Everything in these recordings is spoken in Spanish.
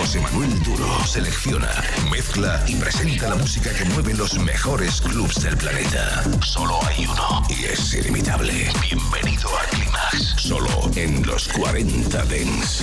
José Manuel Duro selecciona, mezcla y presenta la música que mueve los mejores clubs del planeta. Solo hay uno y es inimitable. Bienvenido a Climax, solo en los 40 Dents.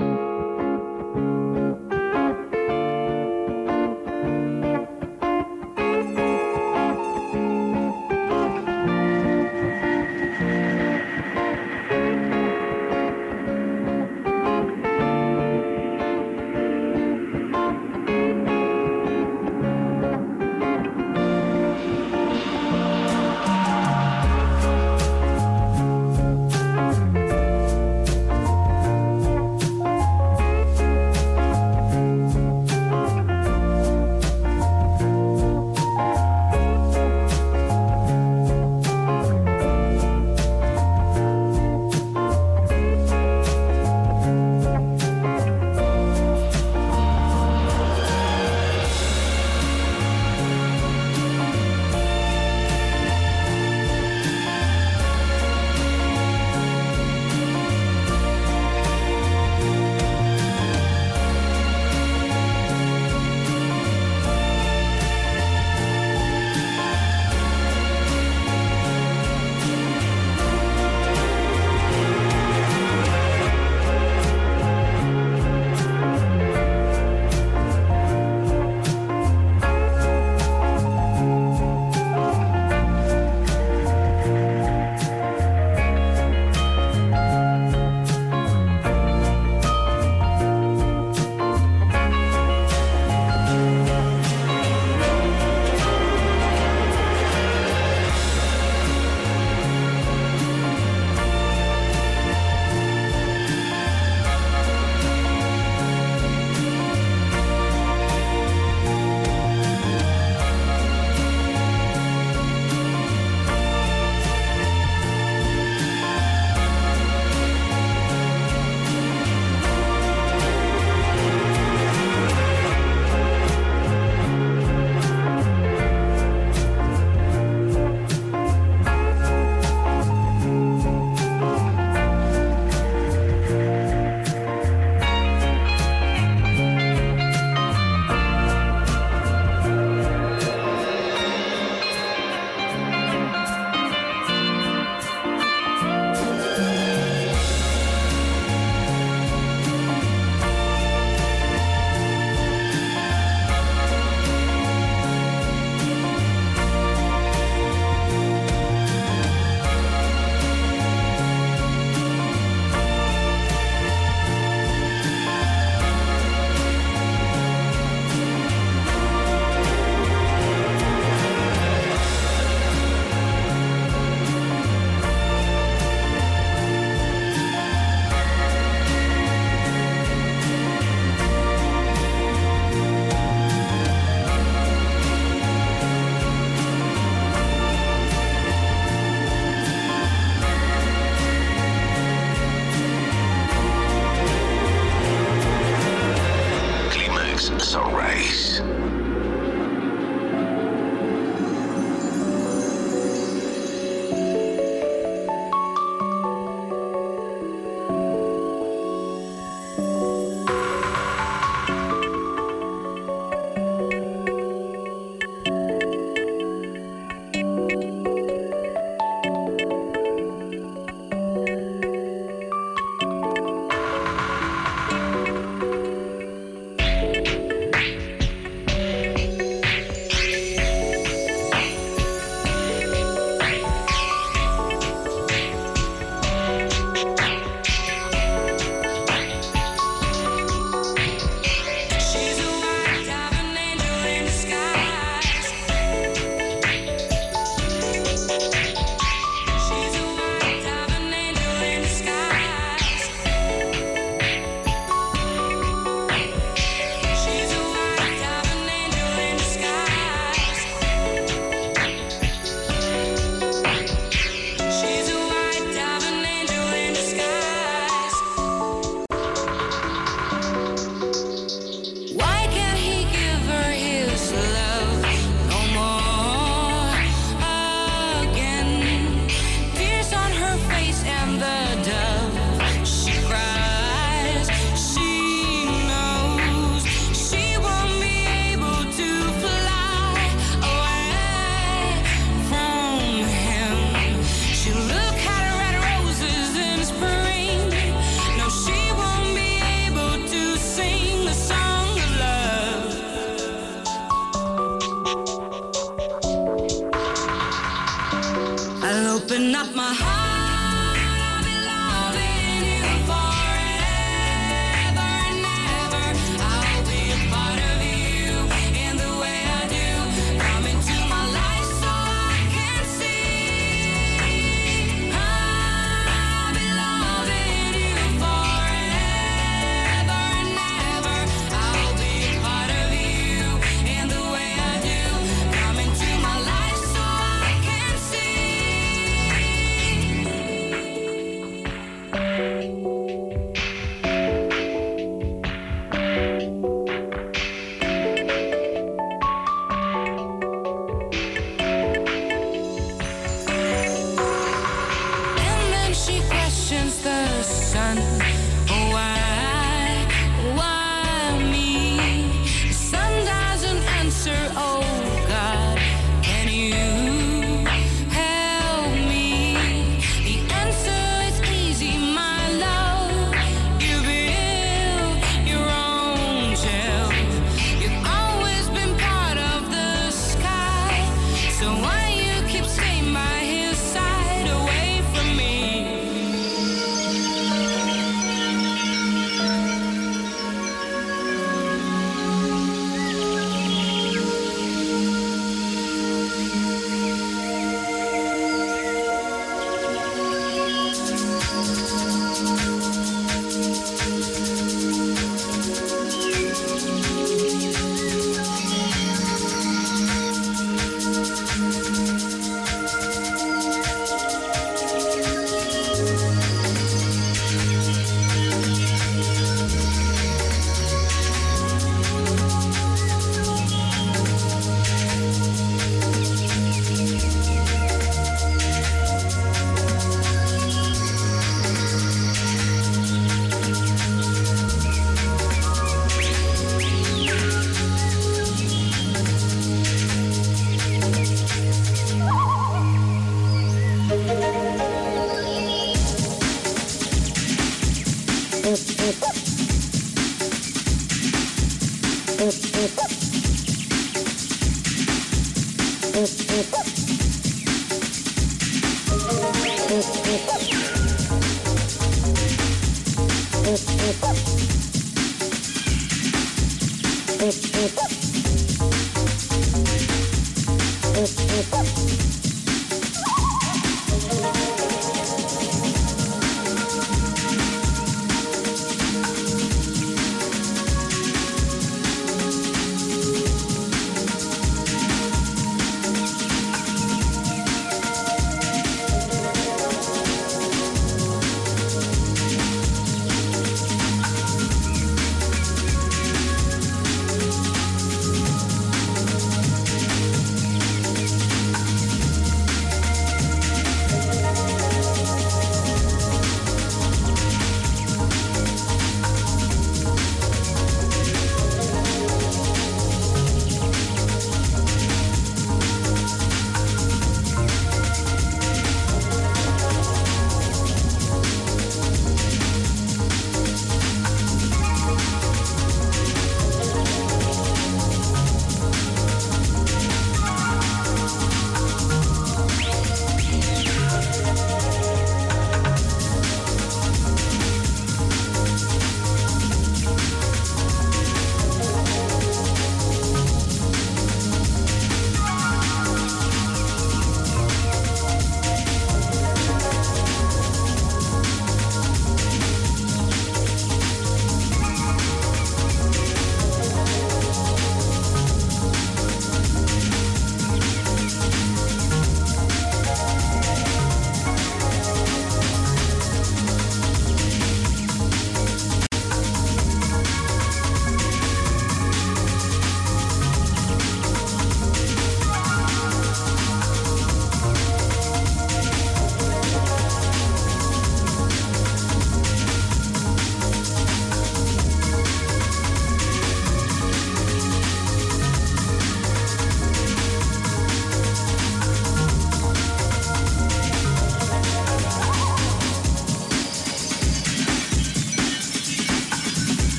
Climax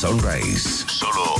Sunrise, solo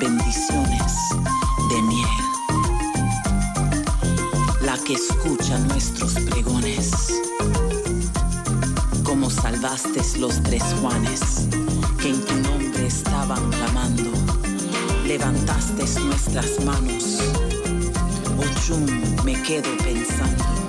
bendiciones de miel. La que escucha nuestros pregones, como salvaste los tres Juanes, que en tu nombre estaban clamando, levantaste nuestras manos. Ochum, me quedo pensando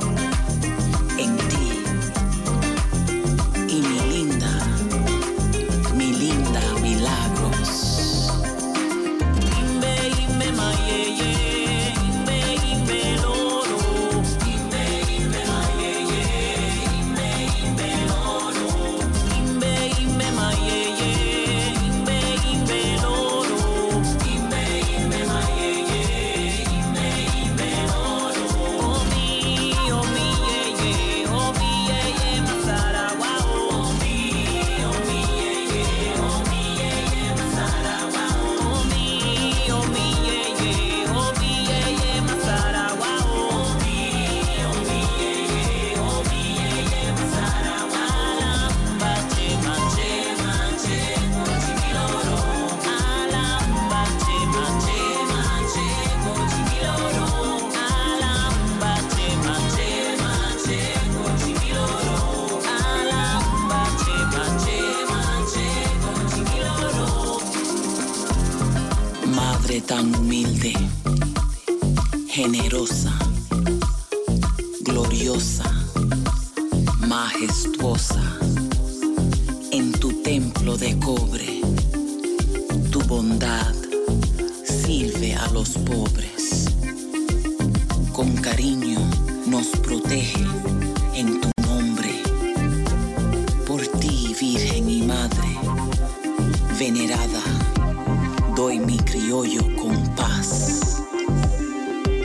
criollo con paz.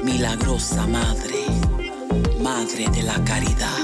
Milagrosa Madre, Madre de la Caridad.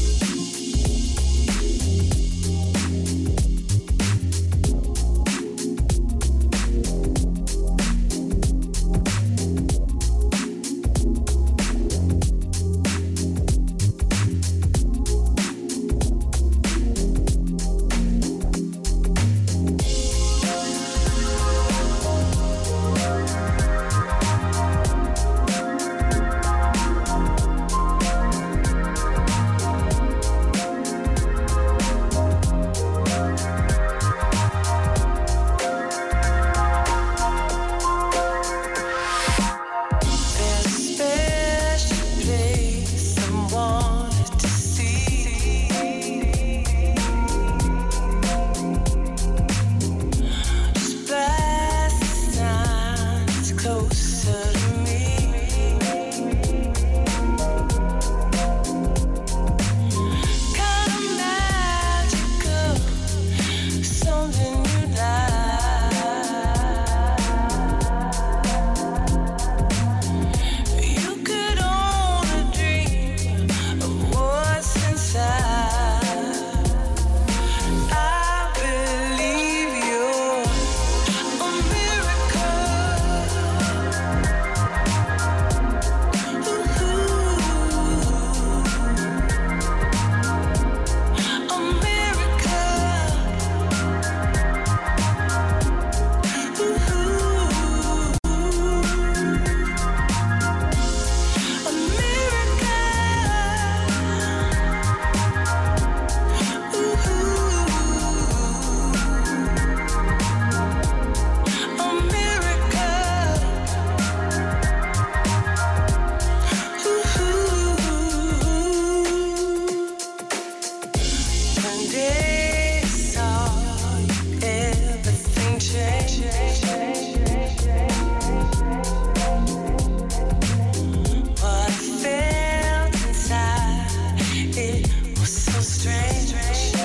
so strange.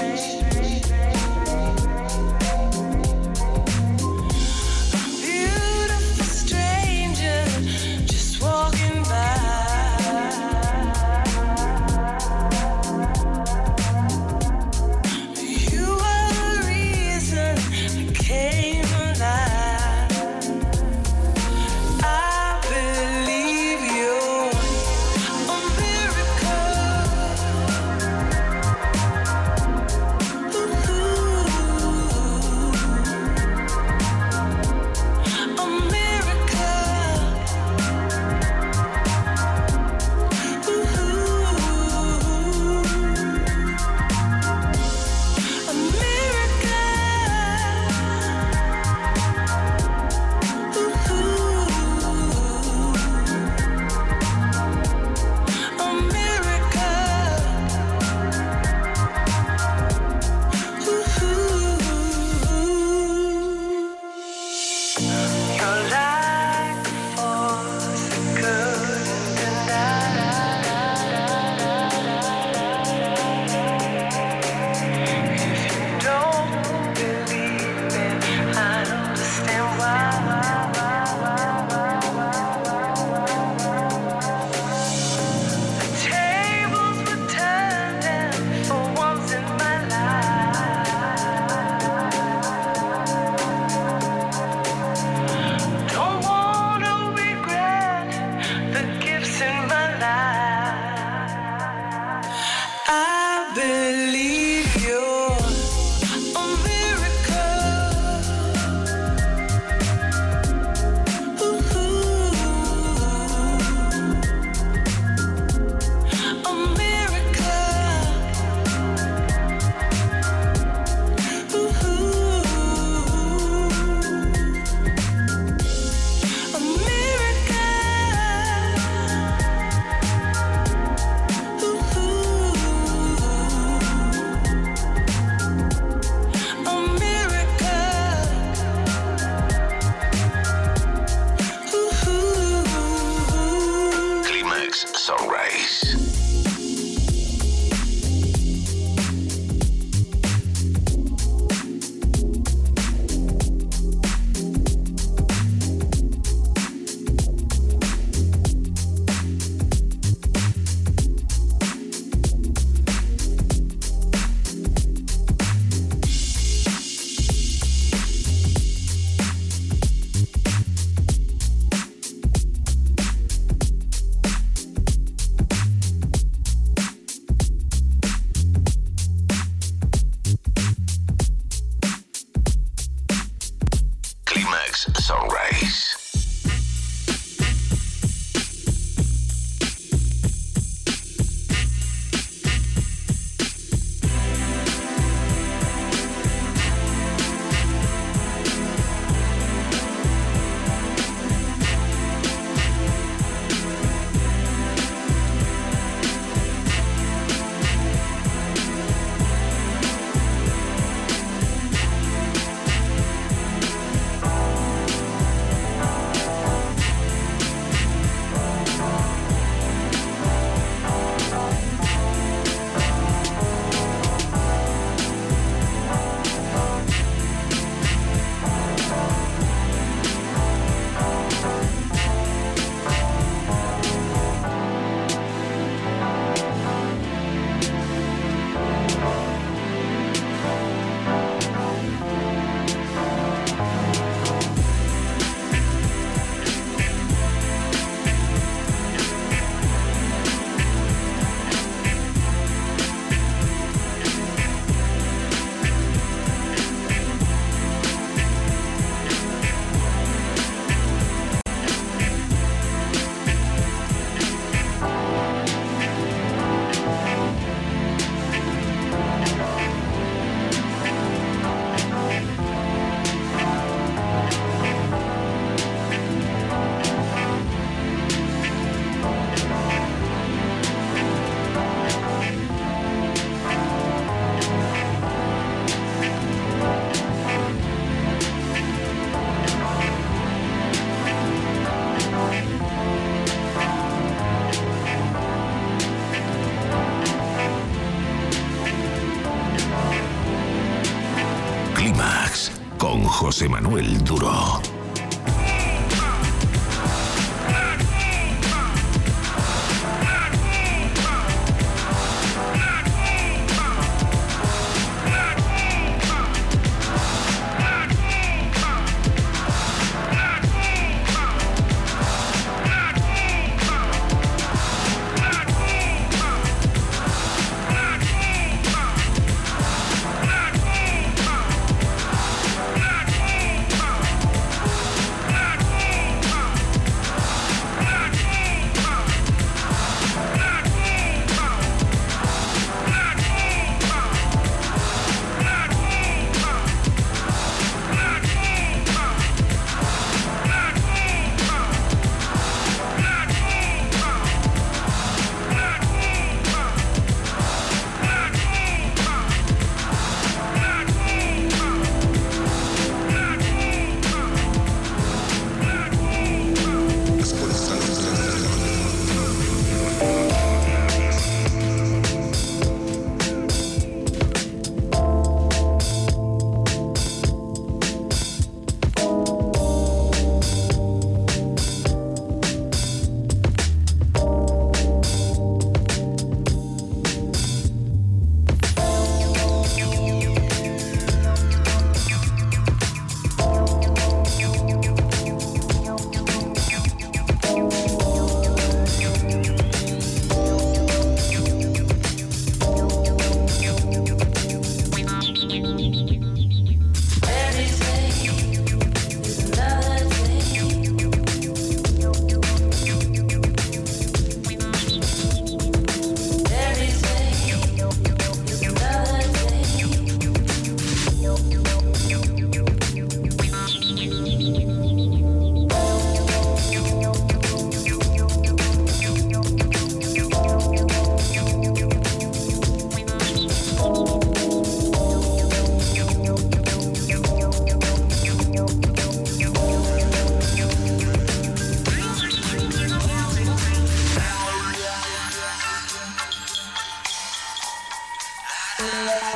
Manuel Duro. Música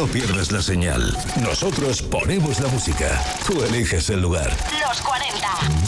No pierdas la señal. Nosotros ponemos la música. Tú eliges el lugar. Los 40.